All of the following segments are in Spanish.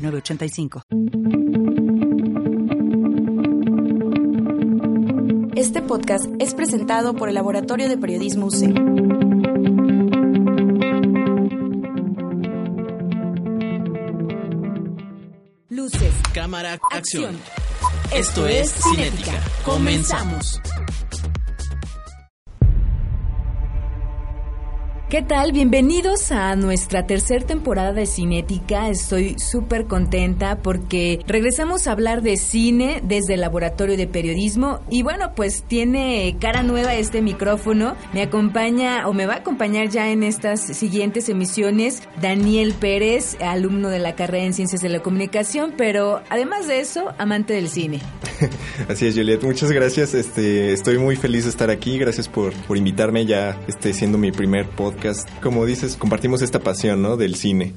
906985. Este podcast es presentado por el Laboratorio de Periodismo UC. Luces, cámara, acción. Esto es Cinética. Comenzamos. ¿Qué tal? Bienvenidos a nuestra tercera temporada de Cinética. Estoy súper contenta porque regresamos a hablar de cine desde el Laboratorio de Periodismo y bueno, pues tiene cara nueva este micrófono. Me acompaña o me va a acompañar ya en estas siguientes emisiones Daniel Pérez, alumno de la carrera en Ciencias de la Comunicación, pero además de eso, amante del cine. Así es, Juliet. Muchas gracias. Este, estoy muy feliz de estar aquí. Gracias por, por invitarme ya, este, siendo mi primer podcast como dices, compartimos esta pasión, ¿no? Del cine.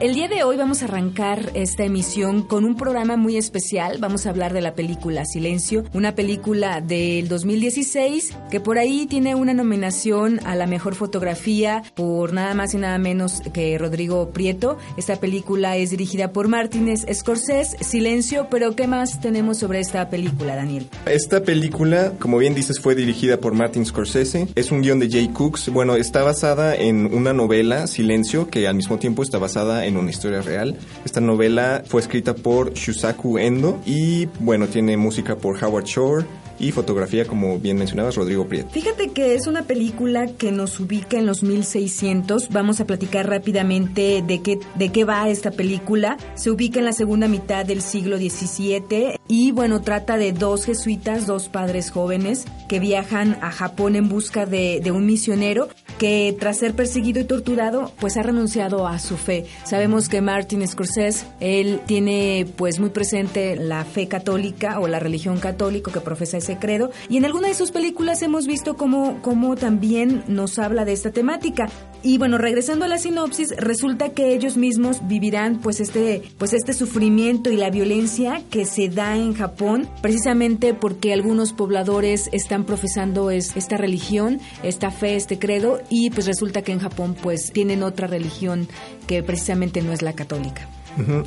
El día de hoy vamos a arrancar esta emisión con un programa muy especial. Vamos a hablar de la película Silencio, una película del 2016 que por ahí tiene una nominación a la mejor fotografía por nada más y nada menos que Rodrigo Prieto. Esta película es dirigida por Martínez Scorsese, Silencio, pero ¿qué más tenemos sobre esta película, Daniel? Esta película, como bien dices, fue dirigida por Martin Scorsese. Es un guion de Jay Cooks. Bueno, está basada en una novela, Silencio, que al mismo tiempo está basada en en una historia real. Esta novela fue escrita por Shusaku Endo y bueno, tiene música por Howard Shore y fotografía, como bien mencionabas, Rodrigo Prieto. Fíjate que es una película que nos ubica en los 1600. Vamos a platicar rápidamente de qué, de qué va esta película. Se ubica en la segunda mitad del siglo XVII y bueno, trata de dos jesuitas, dos padres jóvenes que viajan a Japón en busca de, un misionero que tras ser perseguido y torturado, pues ha renunciado a su fe. Sabemos que Martin Scorsese, él tiene pues muy presente la fe católica o la religión católica que profesa ese credo. Y en alguna de sus películas hemos visto cómo, cómo también nos habla de esta temática. Y bueno, regresando a la sinopsis, resulta que ellos mismos vivirán pues este, pues este sufrimiento y la violencia que se da en Japón, precisamente porque algunos pobladores están profesando es, esta religión, esta fe, este credo, y pues resulta que en Japón pues tienen otra religión que precisamente no es la católica.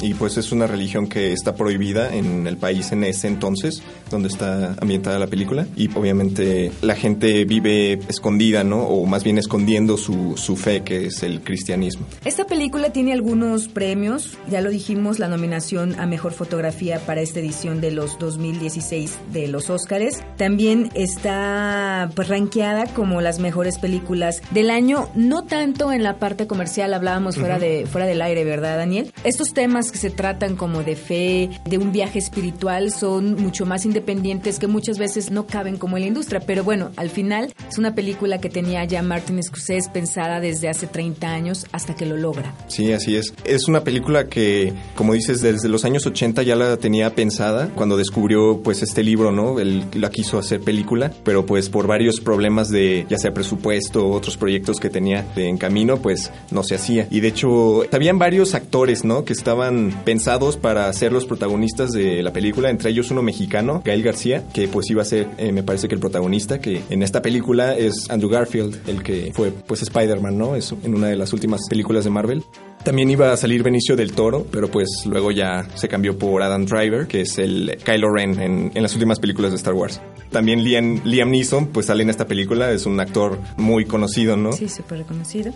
Y pues es una religión que está prohibida en el país en ese entonces, donde está ambientada la película. Y obviamente la gente vive escondida, ¿no? O más bien escondiendo su, su fe, que es el cristianismo. Esta película tiene algunos premios, ya lo dijimos, la nominación a Mejor Fotografía para esta edición de los 2016 de los Óscares. También está pues rankeada como las mejores películas del año, no tanto en la parte comercial, hablábamos fuera, de, fuera del aire, ¿verdad, Daniel? Estos temas que se tratan como de fe, de un viaje espiritual, son mucho más independientes que muchas veces no caben como en la industria. Pero bueno, al final es una película que tenía ya Martin Scorsese pensada desde hace 30 años hasta que lo logra. Sí, así es. Es una película que, como dices, desde los años 80 ya la tenía pensada cuando descubrió pues este libro, ¿no? Él la quiso hacer película, pero pues por varios problemas de ya sea presupuesto otros proyectos que tenía en camino, pues no se hacía. Y de hecho, habían varios actores, ¿no? Que estaban pensados para ser los protagonistas de la película, entre ellos uno mexicano, Gael García, que pues iba a ser, eh, me parece que el protagonista, que en esta película es Andrew Garfield, el que fue pues Spider-Man, ¿no? Es en una de las últimas películas de Marvel. También iba a salir Benicio del Toro, pero pues luego ya se cambió por Adam Driver, que es el Kylo Ren en, en las últimas películas de Star Wars. También Liam, Liam Neeson, pues sale en esta película, es un actor muy conocido, ¿no? Sí, súper reconocido.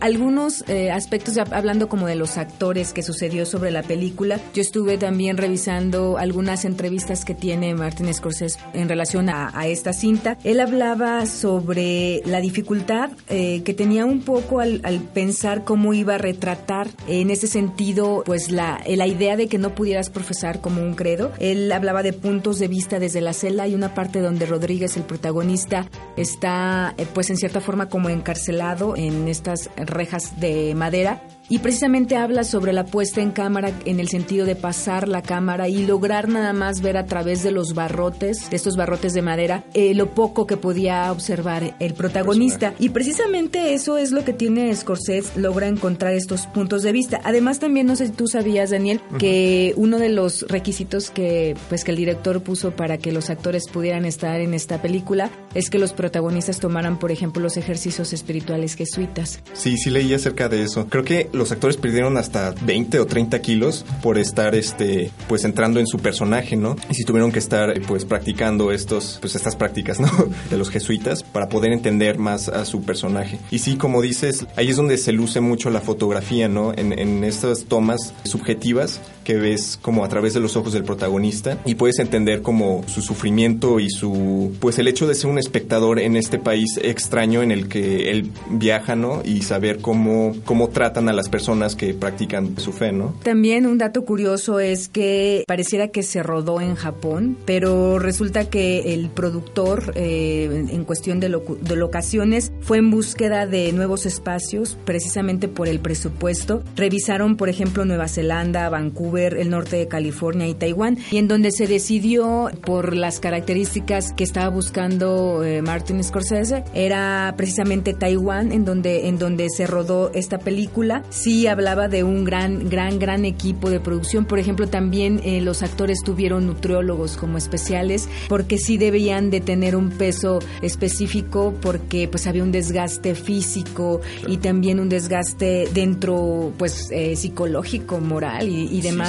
Algunos eh, aspectos, hablando como de los actores que sucedió sobre la película, yo estuve también revisando algunas entrevistas que tiene Martin Scorsese en relación a, a esta cinta. Él hablaba sobre la dificultad eh, que tenía un poco al, al pensar cómo iba a retratar en ese sentido, pues la, la idea de que no pudieras profesar como un credo. Él hablaba de puntos de vista desde la celda. Hay una parte donde Rodríguez, el protagonista, está eh, pues en cierta forma como encarcelado en estas rejas de madera y precisamente habla sobre la puesta en cámara en el sentido de pasar la cámara y lograr nada más ver a través de los barrotes, de estos barrotes de madera, eh, lo poco que podía observar el protagonista. Y precisamente eso es lo que tiene Scorsese, logra encontrar estos puntos de vista. Además también, no sé si tú sabías, Daniel, que uno de los requisitos que, pues, que el director puso para que los actores pudieran estar en esta película es que los protagonistas tomaran, por ejemplo, los ejercicios espirituales jesuitas. Sí, sí leí acerca de eso. Creo que los actores perdieron hasta 20 o 30 kilos por estar este pues entrando en su personaje, ¿no? Y si tuvieron que estar pues practicando estos pues estas prácticas, ¿no? De los jesuitas para poder entender más a su personaje. Y sí, como dices, ahí es donde se luce mucho la fotografía, ¿no? En, en estas tomas subjetivas que ves como a través de los ojos del protagonista y puedes entender como su sufrimiento y su pues el hecho de ser un espectador en este país extraño en el que él viaja, ¿no? Y saber cómo cómo tratan a las personas que practican su fe, ¿no? También un dato curioso es que pareciera que se rodó en Japón, pero resulta que el productor eh, en cuestión de, de locaciones fue en búsqueda de nuevos espacios precisamente por el presupuesto. Revisaron, por ejemplo, Nueva Zelanda, Vancouver, el norte de California y Taiwán, y en donde se decidió por las características que estaba buscando eh, Martin Scorsese, era precisamente Taiwán, en donde, en donde se rodó esta película. Sí hablaba de un gran, gran, gran equipo de producción. Por ejemplo, también eh, los actores tuvieron nutriólogos como especiales, porque sí debían de tener un peso específico, porque pues había un desgaste físico y también un desgaste dentro, pues, eh, psicológico, moral y, y demás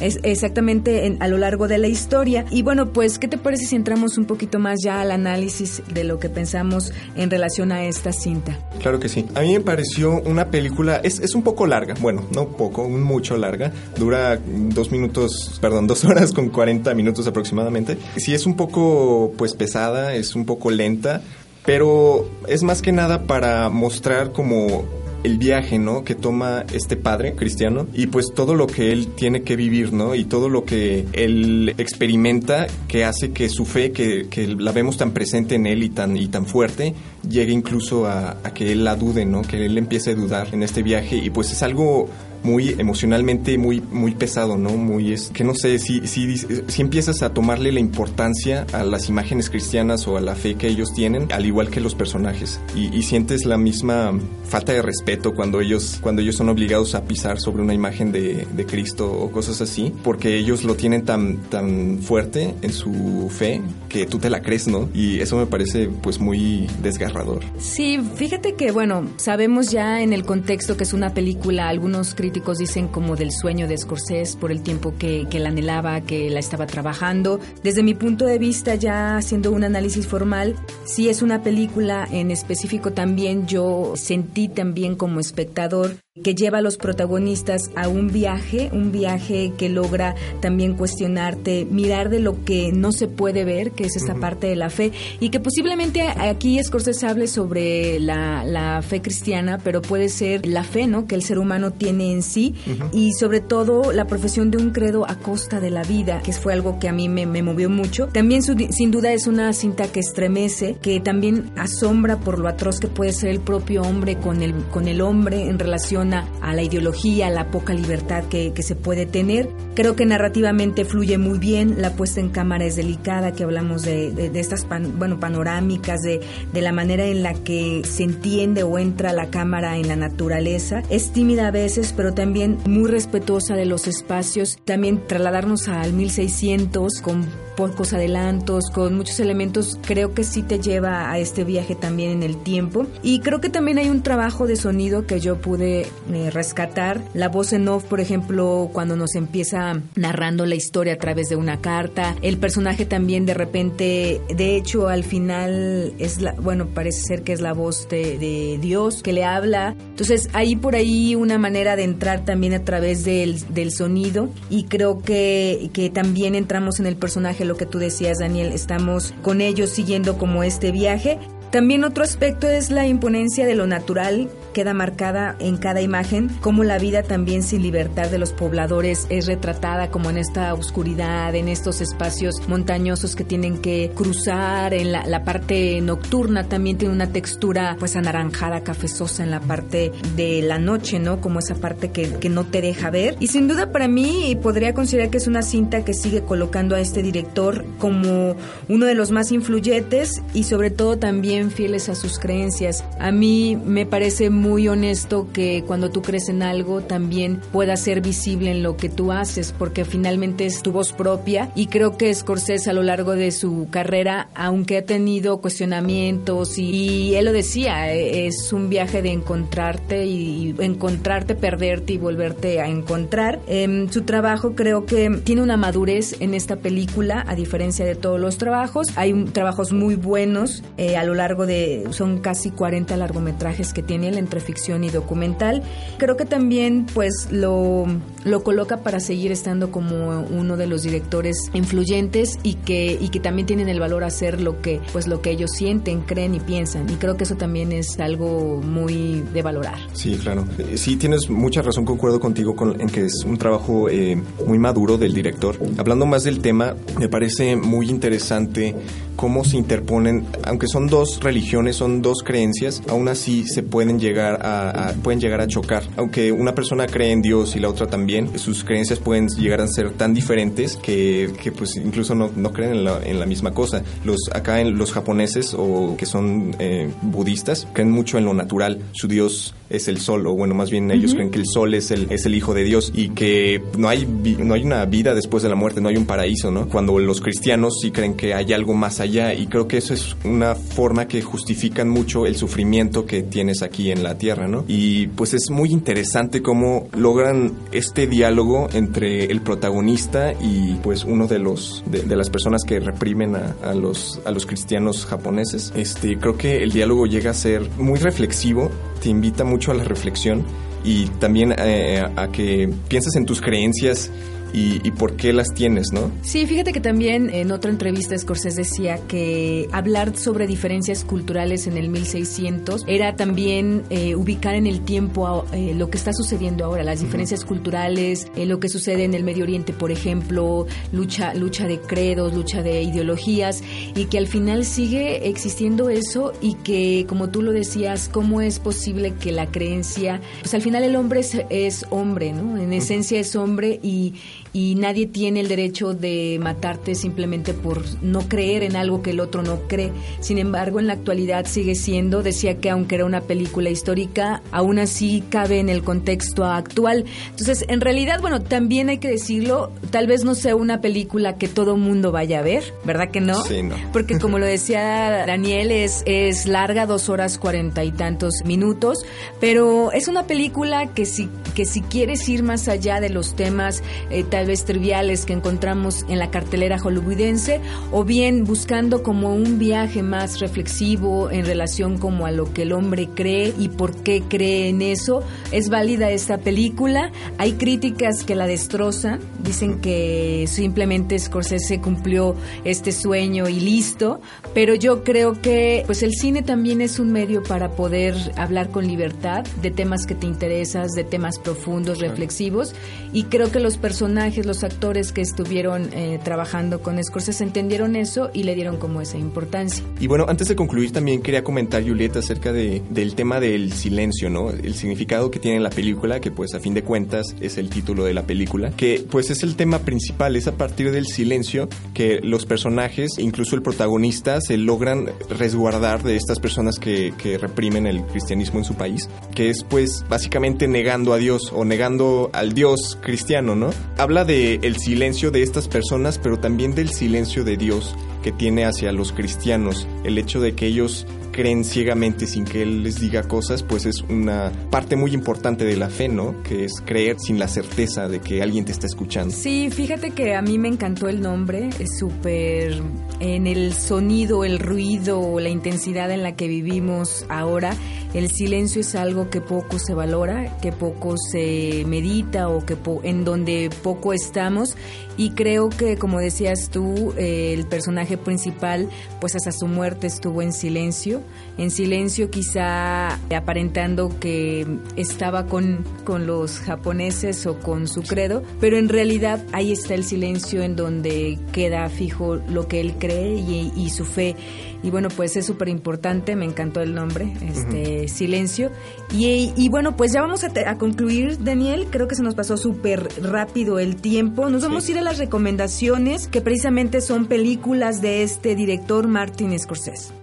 es exactamente a lo largo de la historia. Y bueno, pues, ¿qué te parece si entramos un poquito más ya al análisis de lo que pensamos en relación a esta cinta? Claro que sí. A mí me pareció una película, es, es un poco larga, bueno, no poco, mucho larga. Dura dos minutos, perdón, dos horas con 40 minutos aproximadamente. Sí es un poco, pues, pesada, es un poco lenta, pero es más que nada para mostrar como el viaje, ¿no? Que toma este padre cristiano y pues todo lo que él tiene que vivir, ¿no? Y todo lo que él experimenta que hace que su fe, que, que la vemos tan presente en él y tan, y tan fuerte, llegue incluso a, a que él la dude, ¿no? Que él empiece a dudar en este viaje y pues es algo muy emocionalmente muy muy pesado, ¿no? Muy es que no sé si si si empiezas a tomarle la importancia a las imágenes cristianas o a la fe que ellos tienen, al igual que los personajes y, y sientes la misma falta de respeto cuando ellos cuando ellos son obligados a pisar sobre una imagen de, de Cristo o cosas así, porque ellos lo tienen tan tan fuerte en su fe que tú te la crees, ¿no? Y eso me parece pues muy desgarrador. Sí, fíjate que bueno, sabemos ya en el contexto que es una película, algunos críticos dicen como del sueño de Scorsese por el tiempo que, que la anhelaba, que la estaba trabajando. Desde mi punto de vista, ya haciendo un análisis formal, si es una película en específico también yo sentí también como espectador que lleva a los protagonistas a un viaje, un viaje que logra también cuestionarte, mirar de lo que no se puede ver, que es esta parte de la fe, y que posiblemente aquí Scorsese hable sobre la, la, fe cristiana, pero puede ser la fe, ¿no? Que el ser humano tiene en sí, y sobre todo la profesión de un credo a costa de la vida, que fue algo que a mí me, me movió mucho. También sin duda es una cinta que estremece, que también asombra por lo atroz que puede ser el propio hombre con el, con el hombre en relación a la ideología, a la poca libertad que, se puede tener. Creo que narrativamente fluye muy bien, la puesta en cámara es delicada, que hablamos de, estas bueno, panorámicas, de, de, la manera en la que se entiende o entra la cámara en la naturaleza. Es tímida a veces, pero también muy respetuosa de los espacios. También trasladarnos al 1600 con pocos adelantos, con muchos elementos, creo que sí te lleva a este viaje también en el tiempo. Y creo que también hay un trabajo de sonido que yo pude eh, rescatar. La voz en off, por ejemplo, cuando nos empieza narrando la historia a través de una carta. El personaje también de repente, de hecho, al final es la, bueno, parece ser que es la voz de, de Dios que le habla. Entonces, hay por ahí una manera de entrar también a través del, del sonido y creo que, que también entramos en el personaje lo que tú decías, Daniel, estamos con ellos siguiendo como este viaje También otro aspecto es la imponencia de lo natural, queda marcada en cada imagen, como la vida también sin libertad de los pobladores es retratada como en esta oscuridad, en estos espacios montañosos que tienen que cruzar, en la, parte nocturna también tiene una textura pues anaranjada, cafezosa en la parte de la noche, ¿no? Como esa parte que, que no te deja ver. Y sin duda para mí podría considerar que es una cinta que sigue colocando a este director como uno de los más influyentes y sobre todo también fieles a sus creencias. A mí me parece muy honesto que cuando tú crees en algo también pueda ser visible en lo que tú haces, porque finalmente es tu voz propia y creo que Scorsese a lo largo de su carrera, aunque ha tenido cuestionamientos y, él lo decía, es un viaje de encontrarte y, encontrarte, perderte y volverte a encontrar. Em, su trabajo creo que tiene una madurez en esta película, a diferencia de todos los trabajos. Hay trabajos muy buenos eh, a lo largo de, son casi 40 largometrajes que tiene él entre ficción y documental. Creo que también pues lo, lo coloca para seguir estando como uno de los directores influyentes y que, y que también tienen el valor a hacer lo que, pues lo que ellos sienten, creen y piensan. Y creo que eso también es algo muy de valorar. Sí, claro. Sí, tienes mucha razón, concuerdo contigo con, en que es un trabajo eh, muy maduro del director. Hablando más del tema, me parece muy interesante cómo se interponen, aunque son dos religiones, son dos creencias, aún así se pueden llegar a, pueden llegar a chocar. Aunque una persona cree en Dios y la otra también, sus creencias pueden llegar a ser tan diferentes que, que pues incluso no, no creen en la, en la, misma cosa. Los acá en los japoneses o que son eh, budistas creen mucho en lo natural. Su Dios es el sol, o bueno, más bien ellos creen que el sol es el, es el hijo de Dios y que no hay, no hay una vida después de la muerte, no hay un paraíso, ¿no? Cuando los cristianos sí creen que hay algo más allá y creo que eso es una forma que justifican mucho el sufrimiento que tienes aquí en la tierra, ¿no? Y pues es muy interesante cómo logran este diálogo entre el protagonista y pues uno de los de, las personas que reprimen a, a, los a los cristianos japoneses. Este creo que el diálogo llega a ser muy reflexivo, te invita mucho a la reflexión y también eh, a que pienses en tus creencias y, por qué las tienes, ¿no? Sí, fíjate que también en otra entrevista Scorsese decía que hablar sobre diferencias culturales en el 1600 era también eh, ubicar en el tiempo eh, lo que está sucediendo ahora, las diferencias culturales, eh, lo que sucede en el Medio Oriente, por ejemplo, lucha, lucha de credos, lucha de ideologías, y que al final sigue existiendo eso y que, como tú lo decías, ¿cómo es posible que la creencia, pues al final el hombre es, es hombre, ¿no? En esencia es hombre y y nadie tiene el derecho de matarte simplemente por no creer en algo que el otro no cree. Sin embargo, en la actualidad sigue siendo, decía que aunque era una película histórica, aún así cabe en el contexto actual. Entonces, en realidad, bueno, también hay que decirlo, tal vez no sea una película que todo mundo vaya a ver, ¿verdad que no? Sí, no. Porque como lo decía Daniel, es, es larga, dos horas cuarenta y tantos minutos, pero es una película que si, que si quieres ir más allá de los temas, eh, tal vez triviales que encontramos en la cartelera hollywoodense o bien buscando como un viaje más reflexivo en relación como a lo que el hombre cree y por qué cree en eso. Es válida esta película. Hay críticas que la destrozan, dicen que simplemente Scorsese cumplió este sueño y listo, pero yo creo que pues el cine también es un medio para poder hablar con libertad de temas que te interesas, de temas profundos, reflexivos y creo que los personajes los actores que estuvieron eh, trabajando con Scorsese entendieron eso y le dieron como esa importancia. Y bueno, antes de concluir también quería comentar, Julieta, acerca de, del tema del silencio, ¿no? El significado que tiene la película, que pues a fin de cuentas es el título de la película, que pues es el tema principal, es a partir del silencio que los personajes, incluso el protagonista, se logran resguardar de estas personas que, que reprimen el cristianismo en su país, que es pues básicamente negando a Dios o negando al Dios cristiano, ¿no? Habla de el silencio de estas personas, pero también del silencio de Dios que tiene hacia los cristianos, el hecho de que ellos creen ciegamente sin que Él les diga cosas, pues es una parte muy importante de la fe, ¿no? Que es creer sin la certeza de que alguien te está escuchando. Sí, fíjate que a mí me encantó el nombre, es súper en el sonido, el ruido, la intensidad en la que vivimos ahora. El silencio es algo que poco se valora, que poco se medita o que en donde poco estamos y creo que como decías tú, el personaje principal pues hasta su muerte estuvo en silencio en silencio, quizá aparentando que estaba con, con los japoneses o con su credo, pero en realidad ahí está el silencio en donde queda fijo lo que él cree y, su fe. Y bueno, pues es súper importante, me encantó el nombre, este Silencio. Y, bueno, pues ya vamos a, concluir, Daniel, creo que se nos pasó súper rápido el tiempo. Nos vamos a ir a las recomendaciones, que precisamente son películas de este director Martin Scorsese.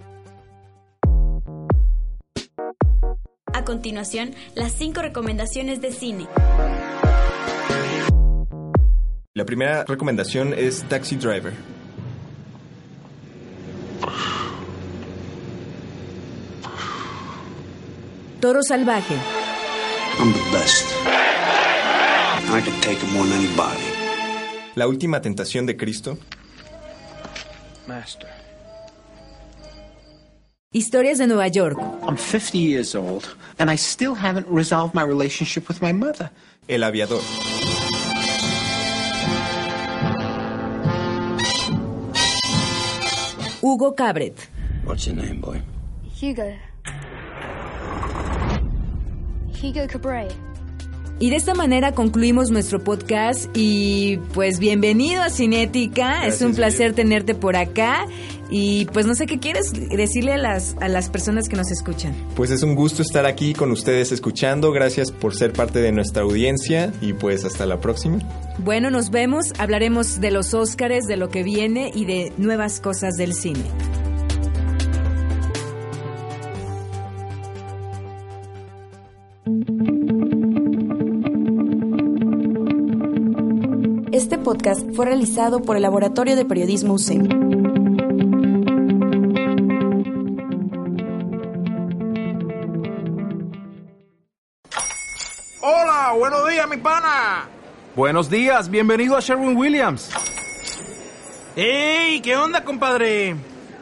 Continuación, las cinco recomendaciones de cine. La primera recomendación es Taxi Driver. Toro Salvaje. I'm the best. I can take him on anybody. La última tentación de Cristo. Master. Historias de Nueva York. I'm 50 years old and I still haven't resolved my relationship with my mother. El aviador. Hugo Cabret. What's your name, boy? Hugo. Hugo Cabret. Y de esta manera concluimos nuestro podcast y pues bienvenido a Cinética, es un placer tenerte por acá y pues no sé qué quieres decirle a las, a las personas que nos escuchan. Pues es un gusto estar aquí con ustedes escuchando, gracias por ser parte de nuestra audiencia y pues hasta la próxima. Bueno, nos vemos, hablaremos de los Óscares, de lo que viene y de nuevas cosas del cine. Este podcast fue realizado por el Laboratorio de Periodismo UCEM. Hola, buenos días, mi pana. Buenos días, bienvenido a Sherwin Williams. ¡Ey! ¿Qué onda, compadre?